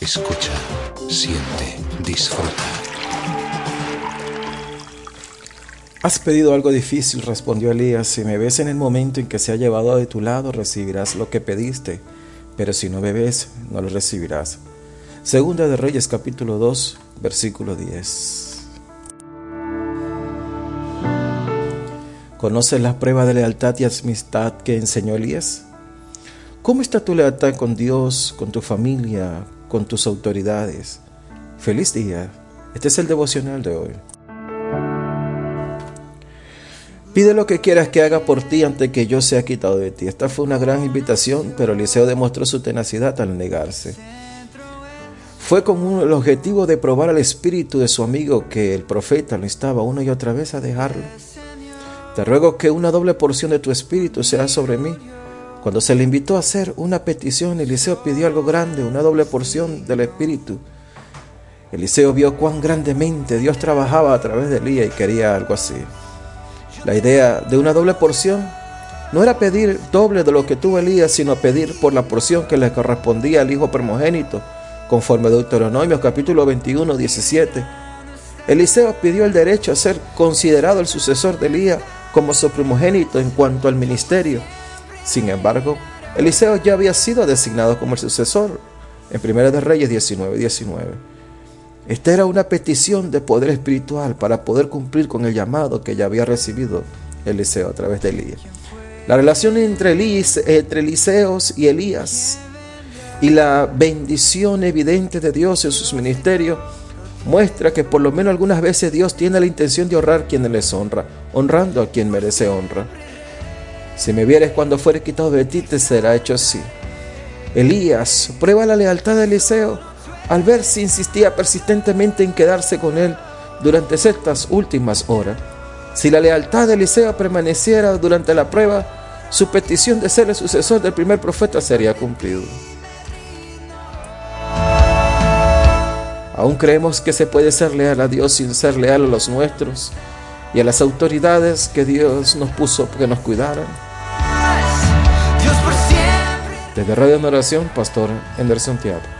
Escucha, siente, disfruta. Has pedido algo difícil, respondió Elías. Si me ves en el momento en que se ha llevado de tu lado, recibirás lo que pediste, pero si no me ves, no lo recibirás. Segunda de Reyes capítulo 2, versículo 10. ¿Conoces la prueba de lealtad y amistad que enseñó Elías? ¿Cómo está tu lealtad con Dios, con tu familia, con tus autoridades? Feliz día. Este es el devocional de hoy. Pide lo que quieras que haga por ti antes que yo sea quitado de ti. Esta fue una gran invitación, pero Eliseo demostró su tenacidad al negarse. Fue con el objetivo de probar al espíritu de su amigo que el profeta lo instaba una y otra vez a dejarlo. Te ruego que una doble porción de tu espíritu sea sobre mí. Cuando se le invitó a hacer una petición, Eliseo pidió algo grande, una doble porción del espíritu. Eliseo vio cuán grandemente Dios trabajaba a través de Elías y quería algo así. La idea de una doble porción no era pedir doble de lo que tuvo Elías, sino pedir por la porción que le correspondía al hijo primogénito, conforme a Deuteronomio capítulo 21, 17. Eliseo pidió el derecho a ser considerado el sucesor de Elías como su primogénito en cuanto al ministerio. Sin embargo, Eliseo ya había sido designado como el sucesor en 1 de Reyes 19, 19. Esta era una petición de poder espiritual para poder cumplir con el llamado que ya había recibido Eliseo a través de Elías. La relación entre, entre Eliseos y Elías y la bendición evidente de Dios en sus ministerios muestra que por lo menos algunas veces Dios tiene la intención de honrar a quien les honra, honrando a quien merece honra. Si me vieres cuando fuere quitado de ti, te será hecho así. Elías prueba la lealtad de Eliseo al ver si insistía persistentemente en quedarse con él durante estas últimas horas. Si la lealtad de Eliseo permaneciera durante la prueba, su petición de ser el sucesor del primer profeta sería cumplido. Aún creemos que se puede ser leal a Dios sin ser leal a los nuestros y a las autoridades que Dios nos puso que nos cuidaran. Desde Radio en Pastor Anderson Tiago.